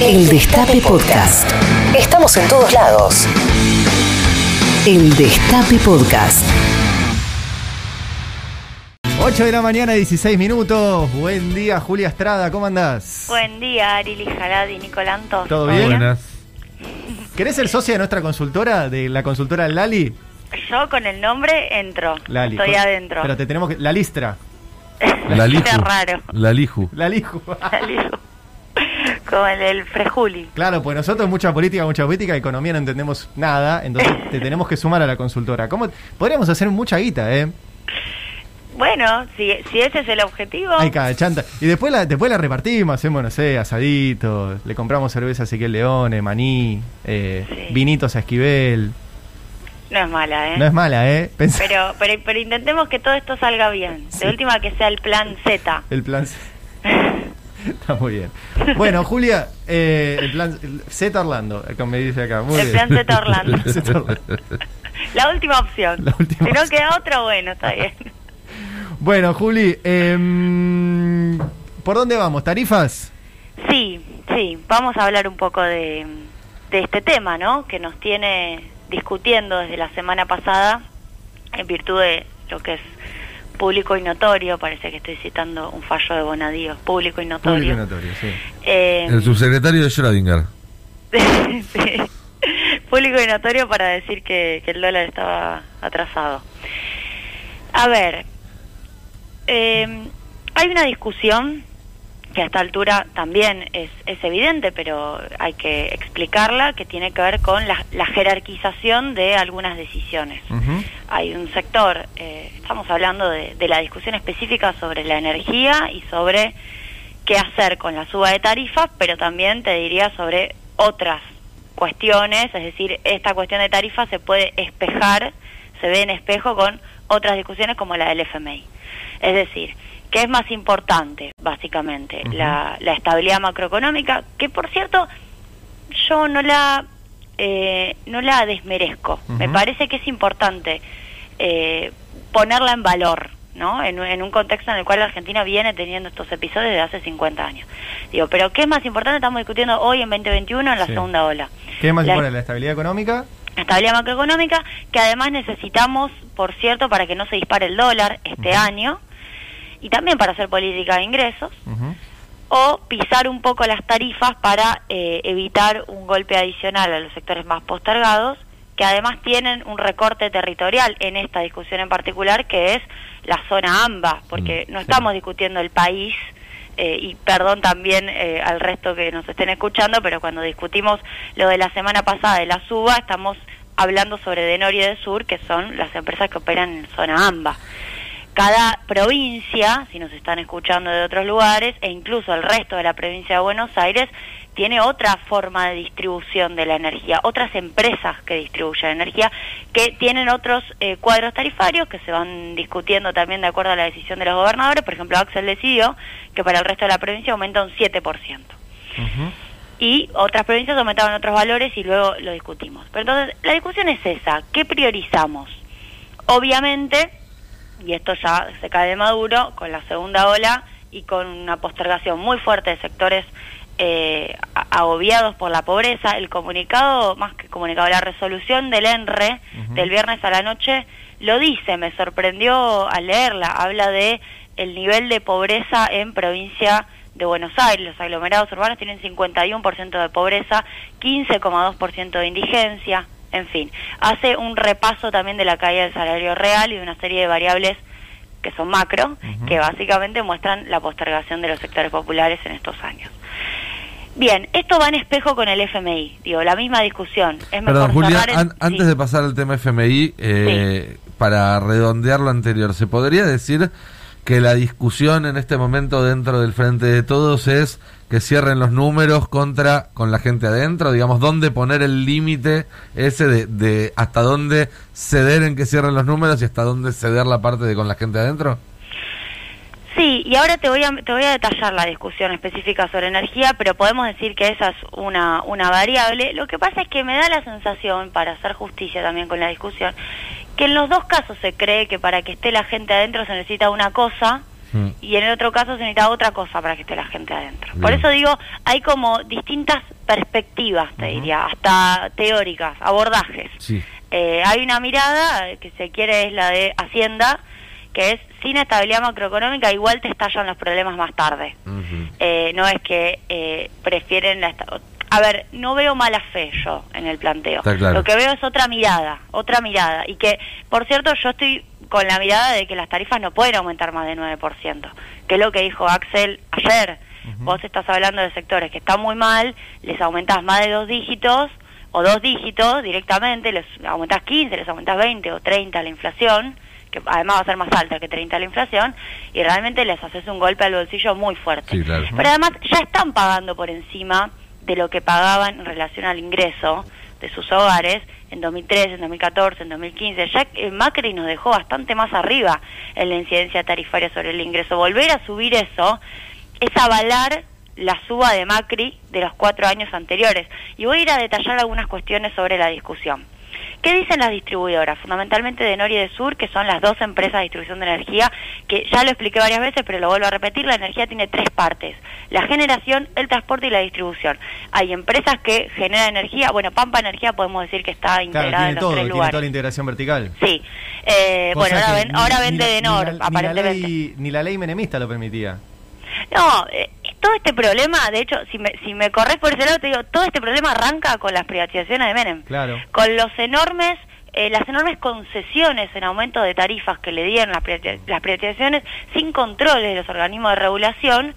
El Destape Podcast. Estamos en todos lados. El Destape Podcast. 8 de la mañana, 16 minutos. Buen día, Julia Estrada, ¿cómo andás? Buen día, Arili Jalad y Nicolanto. ¿Todo bien? ¿Querés ser socia de nuestra consultora, de la consultora Lali? Yo con el nombre entro. Lali. Estoy adentro. Pero te tenemos que. La Listra. La Liju. Qué raro. La Liju. La Liju. La Liju. Como el, Frejuli. Claro, pues nosotros mucha política, mucha política, economía no entendemos nada, entonces te tenemos que sumar a la consultora. ¿Cómo? Podríamos hacer mucha guita, ¿eh? Bueno, si, si ese es el objetivo. Hay cada chanta. Y después la, después la repartimos, hacemos, no sé, asaditos, le compramos cerveza a Ezequiel Leone, maní, eh, Sí. vinitos a Esquivel. No es mala, ¿eh? No es mala, ¿eh? Pensá- pero, pero, pero intentemos que todo esto salga bien. Sí. De última que sea el plan Z. El plan C. Está muy bien. Bueno, Julia, eh, el plan Z Orlando, como me dice acá. Muy El bien. plan Z Orlando. La última opción. La última si no opción. queda otra, bueno, está bien. Bueno, Juli, em, ¿por dónde vamos? ¿Tarifas? Sí, sí, vamos a hablar un poco de, de este tema, ¿no? Que nos tiene discutiendo desde la semana pasada en virtud de lo que es público y notorio, parece que estoy citando un fallo de Bonadío, público y notorio. Público y notorio, sí. Eh, El subsecretario de Schrödinger. sí. Público y notorio para decir que, que el dólar estaba atrasado. A ver, eh, hay una discusión que a esta altura también es, es evidente, pero hay que explicarla, que tiene que ver con la, la jerarquización de algunas decisiones. Hay un sector, eh, estamos hablando de, de la discusión específica sobre la energía y sobre qué hacer con la suba de tarifas, pero también te diría sobre otras cuestiones, es decir, esta cuestión de tarifas se puede espejar, se ve en espejo con otras discusiones como la del FMI. Es decir, ¿qué es más importante, básicamente? La, la estabilidad macroeconómica, que por cierto, yo no la eh, no la desmerezco. Me parece que es importante eh, ponerla en valor, ¿no? En, un- en un contexto en el cual la Argentina viene teniendo estos episodios desde hace 50 años. Digo, pero ¿qué es más importante? Estamos discutiendo hoy en 2021 en la Sí. segunda ola. ¿Qué es más La- importante, la estabilidad económica? la estabilidad macroeconómica, que además necesitamos, por cierto, para que no se dispare el dólar este año, y también para hacer política de ingresos, o pisar un poco las tarifas para eh, evitar un golpe adicional a los sectores más postergados, que además tienen un recorte territorial en esta discusión en particular, que es la zona AMBA, porque Mm, no estamos discutiendo el país, eh, y perdón también eh, al resto que nos estén escuchando, pero cuando discutimos lo de la semana pasada de la suba, estamos hablando sobre de Norte y de Sur, que son las empresas que operan en zona AMBA cada provincia, si nos están escuchando de otros lugares, e incluso el resto de la provincia de Buenos Aires, tiene otra forma de distribución de la energía, otras empresas que distribuyen energía, que tienen otros eh, cuadros tarifarios que se van discutiendo también de acuerdo a la decisión de los gobernadores. Por ejemplo, Axel decidió que para el resto de la provincia aumenta un 7% Ujú. y otras provincias aumentaban otros valores y luego lo discutimos. Pero entonces, la discusión es esa, ¿qué priorizamos? Obviamente, y esto ya se cae de maduro, con la segunda ola y con una postergación muy fuerte de sectores eh, agobiados por la pobreza, el comunicado, más que comunicado, la resolución del ENRE del viernes a la noche lo dice, me sorprendió al leerla, habla de el nivel de pobreza en provincia de Buenos Aires, los aglomerados urbanos tienen 51% de pobreza, 15,2% de indigencia, en fin, hace un repaso también de la caída del salario real y de una serie de variables que son macro, que básicamente muestran la postergación de los sectores populares en estos años. Bien, esto va en espejo con el FMI, digo, la misma discusión. Es mejor Perdón, Julia, cerrar en- an- sí. antes de pasar al tema FMI, eh, para redondear lo anterior, ¿se podría decir que la discusión en este momento dentro del Frente de Todos es que cierren los números contra con la gente adentro? Digamos, ¿dónde poner el límite ese de, de hasta dónde ceder en que cierren los números y hasta dónde ceder la parte de con la gente adentro? Sí, y ahora te voy a te voy a detallar la discusión específica sobre energía, pero podemos decir que esa es una una variable. Lo que pasa es que me da la sensación, para hacer justicia también con la discusión, que en los dos casos se cree que para que esté la gente adentro se necesita una cosa Mm. y en el otro caso se necesita otra cosa para que esté la gente adentro. Por eso digo, hay como distintas perspectivas, te diría, hasta teóricas, abordajes. Sí. Eh, hay una mirada que se quiere es la de Hacienda, que es sin estabilidad macroeconómica igual te estallan los problemas más tarde. Eh, no es que eh, prefieren la a ver no veo mala fe yo en el planteo claro. lo que veo es otra mirada otra mirada y que por cierto yo estoy con la mirada de que las tarifas no pueden aumentar más de 9%, que es lo que dijo Axel ayer vos estás hablando de sectores que están muy mal les aumentás más de dos dígitos o dos dígitos directamente les aumentás 15 les aumentás 20 o 30 la inflación que además va a ser más alta que 30 la inflación, y realmente les haces un golpe al bolsillo muy fuerte. Sí, claro. Pero además ya están pagando por encima de lo que pagaban en relación al ingreso de sus hogares en 2013, en 2014, en 2015. Ya Macri nos dejó bastante más arriba en la incidencia tarifaria sobre el ingreso. Volver a subir eso es avalar la suba de Macri de los cuatro años anteriores. Y voy a ir a detallar algunas cuestiones sobre la discusión. ¿Qué dicen las distribuidoras? Fundamentalmente de Nor y de Sur, que son las dos empresas de distribución de energía, que ya lo expliqué varias veces, pero lo vuelvo a repetir, la energía tiene tres partes, la generación, el transporte y la distribución. Hay empresas que generan energía, bueno, Pampa Energía podemos decir que está Claro, integrada tiene en los todo, tres tiene lugares. toda la integración vertical. Sí, eh, bueno, ahora, ven- ni- ahora ni vende la- de ni Nor, ni la aparentemente. ley- Ni la ley menemista lo permitía. No, eh, todo este problema, de hecho, si me, si me corres por ese lado, te digo, todo este problema arranca con las privatizaciones de Menem. Claro. Con los enormes, eh, las enormes concesiones en aumento de tarifas que le dieron las, las privatizaciones sin controles de los organismos de regulación.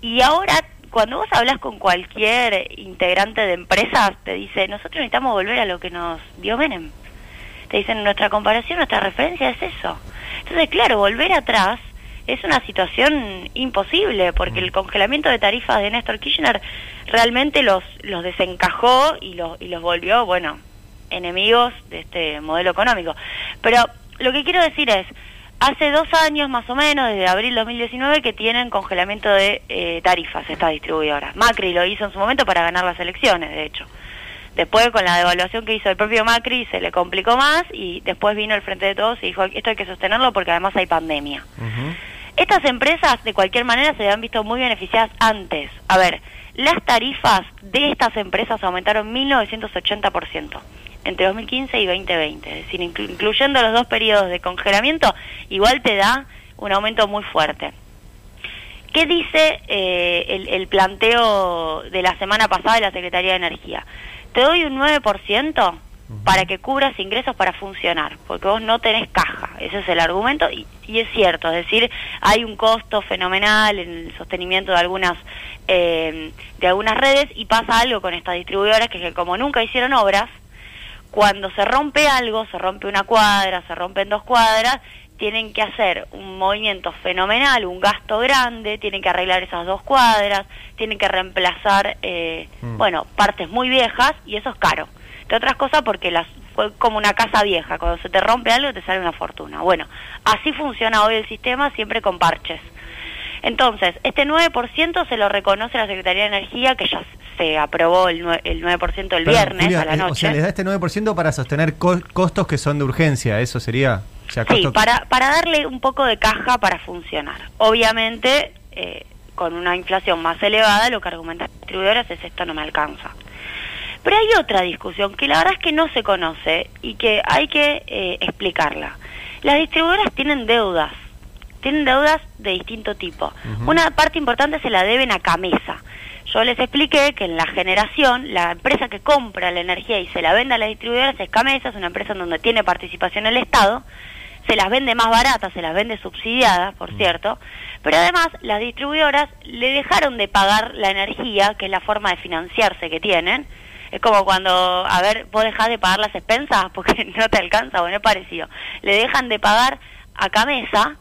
Y ahora, cuando vos hablas con cualquier integrante de empresas, te dice, nosotros necesitamos volver a lo que nos dio Menem. Te dicen, nuestra comparación, nuestra referencia es eso. Entonces, claro, volver atrás es una situación imposible porque el congelamiento de tarifas de Néstor Kirchner realmente los, los desencajó y los, y los volvió, bueno, enemigos de este modelo económico. Pero lo que quiero decir es, hace dos años más o menos, desde abril 2019, que tienen congelamiento de eh, tarifas estas distribuidoras. Macri lo hizo en su momento para ganar las elecciones, de hecho. Después, con la devaluación que hizo el propio Macri, se le complicó más y después vino el Frente de Todos y dijo, esto hay que sostenerlo porque además hay pandemia. Ujú. Estas empresas, de cualquier manera, se han visto muy beneficiadas antes. A ver, las tarifas de estas empresas aumentaron 1980% entre 2015 y 2020. Es decir, inclu- incluyendo los dos periodos de congelamiento, igual te da un aumento muy fuerte. ¿Qué dice eh, el, el planteo de la semana pasada de la Secretaría de Energía? Te doy un 9% para que cubras ingresos para funcionar, porque vos no tenés caja, ese es el argumento, y, y es cierto, es decir, hay un costo fenomenal en el sostenimiento de algunas eh, de algunas redes y pasa algo con estas distribuidoras que, que como nunca hicieron obras, cuando se rompe algo, se rompe una cuadra, se rompen dos cuadras, tienen que hacer un movimiento fenomenal, un gasto grande, tienen que arreglar esas dos cuadras, tienen que reemplazar, eh, Mm. bueno, partes muy viejas y eso es caro. Entre otras cosas porque las fue como una casa vieja, cuando se te rompe algo te sale una fortuna. Bueno, así funciona hoy el sistema, siempre con parches. Entonces, este 9% se lo reconoce la Secretaría de Energía, que ya se aprobó el, nue- el 9% el Perdón, viernes Julia, a la eh, noche. O sea, les da este 9% para sostener co- costos que son de urgencia, eso sería. O sea, Sí, para, para darle un poco de caja para funcionar. Obviamente, eh, con una inflación más elevada, lo que argumentan las distribuidoras es esto no me alcanza. Pero hay otra discusión que la verdad es que no se conoce y que hay que eh, explicarla. Las distribuidoras tienen deudas, tienen deudas de distinto tipo. Una parte importante se la deben a Camesa. Yo les expliqué que en la generación, la empresa que compra la energía y se la vende a las distribuidoras es Camesa, es una empresa en donde tiene participación el Estado, se las vende más baratas, se las vende subsidiadas, por cierto, pero además las distribuidoras le dejaron de pagar la energía, que es la forma de financiarse que tienen. Es como cuando, a ver, vos dejás de pagar las expensas porque no te alcanza, bueno, es parecido. Le dejan de pagar a Camesa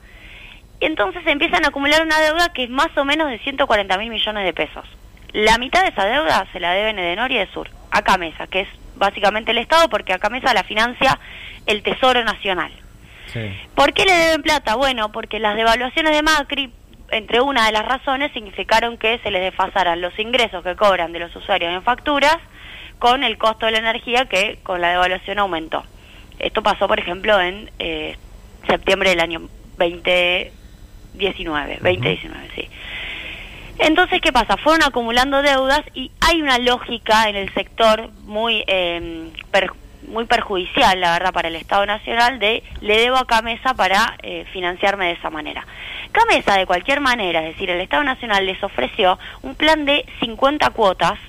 y entonces empiezan a acumular una deuda que es más o menos de 140 mil millones de pesos. La mitad de esa deuda se la deben de Nor y de Sur, a Camesa, que es básicamente el Estado, porque a Camesa la financia el Tesoro Nacional. Sí. ¿Por qué le deben plata? Bueno, porque las devaluaciones de Macri, entre una de las razones, significaron que se les desfasaran los ingresos que cobran de los usuarios en facturas con el costo de la energía que con la devaluación aumentó. Esto pasó, por ejemplo, en eh, septiembre del año 19, 2019, sí. Entonces, ¿qué pasa? Fueron acumulando deudas y hay una lógica en el sector muy eh, muy perjudicial, la verdad, para el Estado Nacional de le debo a Camesa para eh, financiarme de esa manera. Camesa, de cualquier manera, es decir, el Estado Nacional les ofreció un plan de 50 cuotas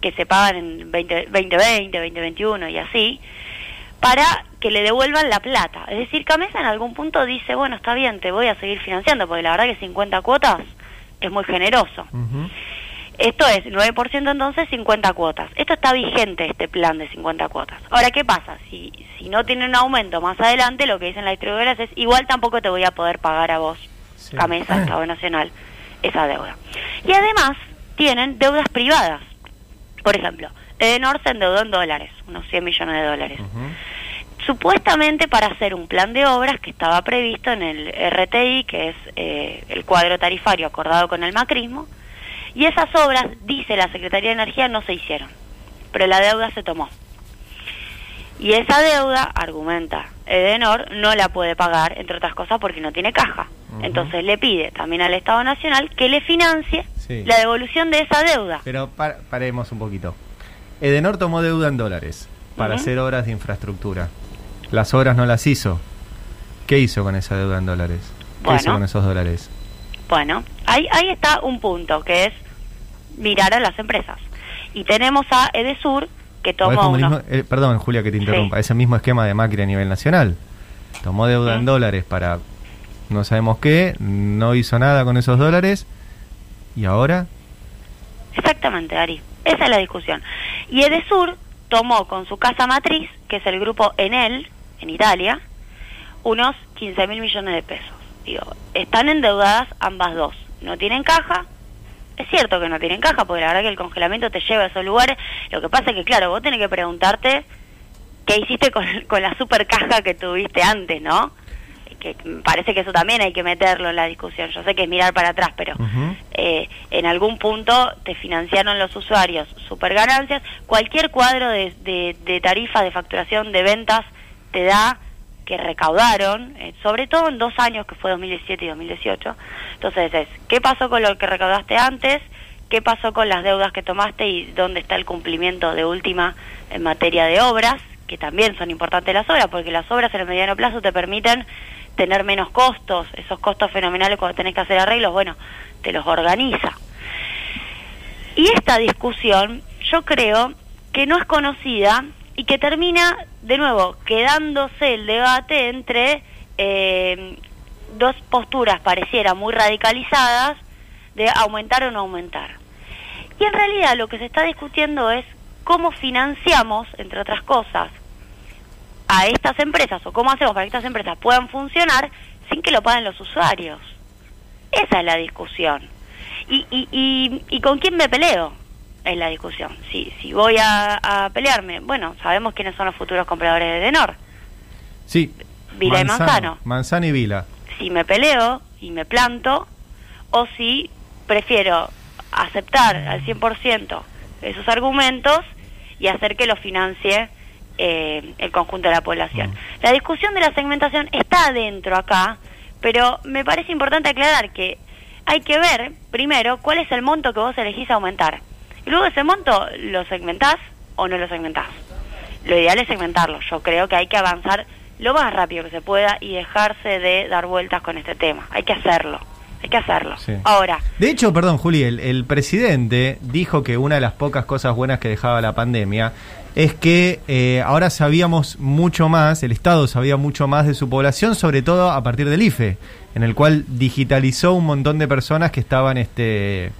que se pagan en 2020, 2021 y así, para que le devuelvan la plata. Es decir, Camesa en algún punto dice, bueno, está bien, te voy a seguir financiando, porque la verdad que 50 cuotas es muy generoso. Esto es 9% entonces 50 cuotas. Esto está vigente, este plan de 50 cuotas. Ahora, ¿qué pasa? Si, si no tiene un aumento más adelante, lo que dicen las distribuidoras es, igual tampoco te voy a poder pagar a vos, Camesa, Estado Nacional, esa deuda. Y además tienen deudas privadas. Por ejemplo, Edenor se endeudó en dólares, unos 100 millones de dólares. Supuestamente para hacer un plan de obras que estaba previsto en el RTI, que es eh, el cuadro tarifario acordado con el macrismo, y esas obras, dice la Secretaría de Energía, no se hicieron, pero la deuda se tomó. Y esa deuda, argumenta Edenor, no la puede pagar, entre otras cosas, porque no tiene caja. Entonces le pide también al Estado Nacional que le financie la devolución de esa deuda. Pero paremos un poquito. Edenor tomó deuda en dólares para hacer obras de infraestructura. Las obras no las hizo. ¿Qué hizo con esa deuda en dólares? ¿Qué hizo con esos dólares? Bueno, ahí, ahí está un punto, que es mirar a las empresas. Y tenemos a Edesur que tomó... Eh, perdón, Julia, que te interrumpa. Ese mismo esquema de Macri a nivel nacional. Tomó deuda en dólares para no sabemos qué, no hizo nada con esos dólares. ¿Y ahora? Exactamente, Ari. Esa es la discusión. Y Edesur tomó con su casa matriz, que es el grupo Enel, en Italia, unos 15 mil millones de pesos. Digo, están endeudadas ambas dos. No tienen caja, es cierto que no tienen caja, porque la verdad que el congelamiento te lleva a esos lugares. Lo que pasa es que, claro, vos tenés que preguntarte qué hiciste con, la super caja que tuviste antes, ¿no? Que parece que eso también hay que meterlo en la discusión. Yo sé que es mirar para atrás, pero eh, en algún punto te financiaron los usuarios super ganancias. Cualquier cuadro de, de, de tarifa, de facturación, de ventas, te da que recaudaron, eh, sobre todo en dos años que fue 2017 y 2018. Entonces es, ¿qué pasó con lo que recaudaste antes? ¿Qué pasó con las deudas que tomaste y dónde está el cumplimiento de última en materia de obras? Que también son importantes las obras, porque las obras en el mediano plazo te permiten tener menos costos, esos costos fenomenales cuando tenés que hacer arreglos, bueno, te los organiza. Y esta discusión yo creo que no es conocida y que termina, de nuevo, quedándose el debate entre eh, dos posturas, pareciera muy radicalizadas, de aumentar o no aumentar. Y en realidad lo que se está discutiendo es cómo financiamos, entre otras cosas, a estas empresas o cómo hacemos para que estas empresas puedan funcionar sin que lo paguen los usuarios. Esa es la discusión. ¿Y, y, y, y con quién me peleo? es la discusión. Si, si voy a, pelearme, bueno, sabemos quiénes son los futuros compradores de Denor. Sí. Vila y Manzano. Manzano y Vila. Si me peleo y me planto, o si prefiero aceptar al 100% esos argumentos y hacer que lo financie eh, el conjunto de la población. Mm. La discusión de la segmentación está adentro acá, pero me parece importante aclarar que hay que ver primero cuál es el monto que vos elegís aumentar. Y luego ese monto lo segmentás o no lo segmentás. Lo ideal es segmentarlo. Yo creo que hay que avanzar lo más rápido que se pueda y dejarse de dar vueltas con este tema. Hay que hacerlo. Hay que hacerlo. Ahora. De hecho, perdón, Juli, el, presidente dijo que una de las pocas cosas buenas que dejaba la pandemia es que eh, ahora sabíamos mucho más, el Estado sabía mucho más de su población, sobre todo a partir del IFE, en el cual digitalizó un montón de personas que estaban este,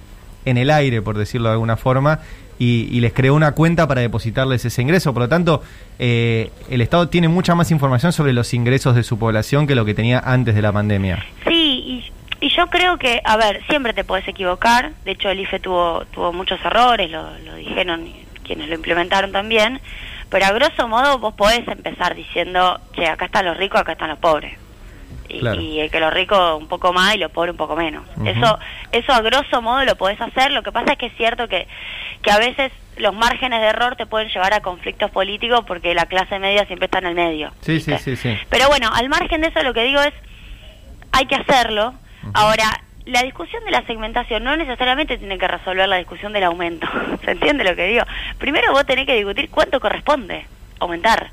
en el aire, por decirlo de alguna forma, y, les creó una cuenta para depositarles ese ingreso. Por lo tanto, eh, el Estado tiene mucha más información sobre los ingresos de su población que lo que tenía antes de la pandemia. Y, yo creo que, a ver, siempre te puedes equivocar. De hecho, el IFE tuvo, tuvo muchos errores, lo, lo dijeron quienes lo implementaron también. Pero a grosso modo vos podés empezar diciendo, che, acá están los ricos, acá están los pobres y, el que lo rico un poco más y lo pobre un poco menos. Eso eso a grosso modo lo podés hacer, lo que pasa es que es cierto que, que a veces los márgenes de error te pueden llevar a conflictos políticos porque la clase media siempre está en el medio. Sí, sí, sí, sí. Pero bueno, al margen de eso lo que digo es, hay que hacerlo, Ahora, la discusión de la segmentación no necesariamente tiene que resolver la discusión del aumento. ¿Se entiende lo que digo? Primero vos tenés que discutir cuánto corresponde aumentar.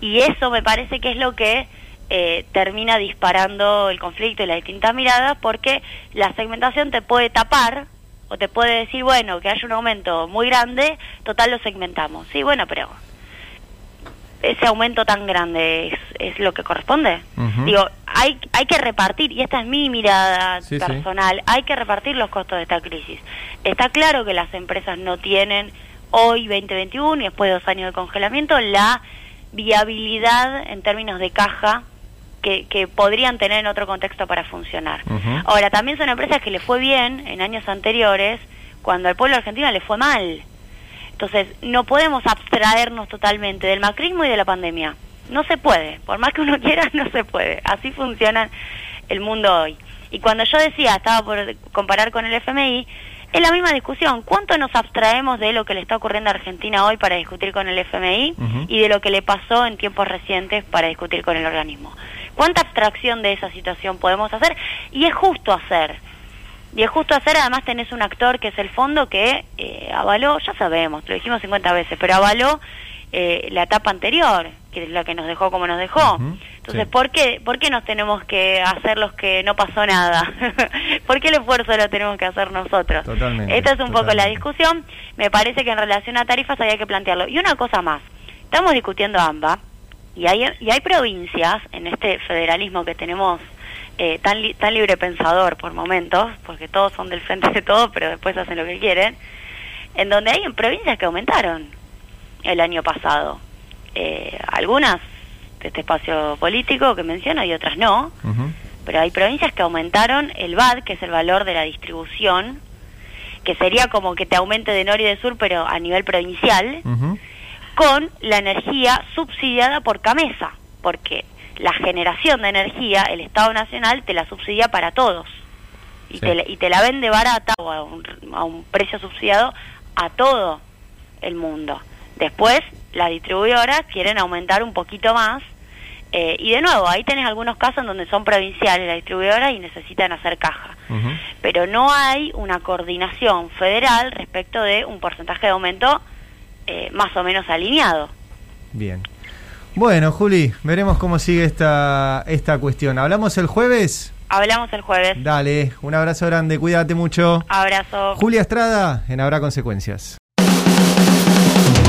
Y eso me parece que es lo que eh, termina disparando el conflicto y las distintas miradas, porque la segmentación te puede tapar o te puede decir, bueno, que haya un aumento muy grande, total lo segmentamos. Sí, bueno, pero ese aumento tan grande es, es lo que corresponde. Digo, hay, hay que repartir, y esta es mi mirada Sí, sí. personal, hay que repartir los costos de esta crisis. Está claro que las empresas no tienen hoy, 2021, y después de dos años de congelamiento, la viabilidad en términos de caja que, que podrían tener en otro contexto para funcionar. Ahora, también son empresas que le fue bien en años anteriores, cuando al pueblo argentino le fue mal. Entonces, no podemos abstraernos totalmente del macrismo y de la pandemia. No se puede. Por más que uno quiera, no se puede. Así funciona el mundo hoy. Y cuando yo decía, estaba por comparar con el FMI, es la misma discusión. ¿Cuánto nos abstraemos de lo que le está ocurriendo a Argentina hoy para discutir con el FMI y de lo que le pasó en tiempos recientes para discutir con el organismo? ¿Cuánta abstracción de esa situación podemos hacer? Y es justo hacer. Y es justo hacer, además tenés un actor que es el fondo que eh, avaló, ya sabemos, lo dijimos 50 veces, pero avaló eh, la etapa anterior, que es la que nos dejó como nos dejó. Entonces, sí. ¿por, qué, ¿por qué nos tenemos que hacer los que no pasó nada? ¿Por qué el esfuerzo lo tenemos que hacer nosotros? Totalmente, Esta es un poco la discusión. Me parece que en relación a tarifas había que plantearlo. Y una cosa más, estamos discutiendo AMBA y hay, y hay provincias en este federalismo que tenemos eh, tan, li- tan libre pensador por momentos, porque todos son del frente de todo, pero después hacen lo que quieren, en donde hay provincias que aumentaron el año pasado. Eh, algunas de este espacio político que menciono y otras no, pero hay provincias que aumentaron el VAD, que es el valor de la distribución, que sería como que te aumente de norte y de sur, pero a nivel provincial, con la energía subsidiada por Camesa, porque la generación de energía, el Estado Nacional te la subsidia para todos. Y, Sí. te, la- y te la vende barata o a un, a un precio subsidiado a todo el mundo. Después, las distribuidoras quieren aumentar un poquito más. eh, y de nuevo, ahí tenés algunos casos en donde son provinciales las distribuidoras y necesitan hacer caja. Pero no hay una coordinación federal respecto de un porcentaje de aumento eh, más o menos alineado. Bien. Bueno, Juli, veremos cómo sigue esta, esta cuestión. ¿Hablamos el jueves? Hablamos el jueves. Dale, un abrazo grande, cuídate mucho. Abrazo. Julia Estrada, en Habrá Consecuencias.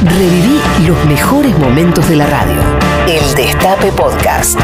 Reviví los mejores momentos de la radio. El Destape Podcast.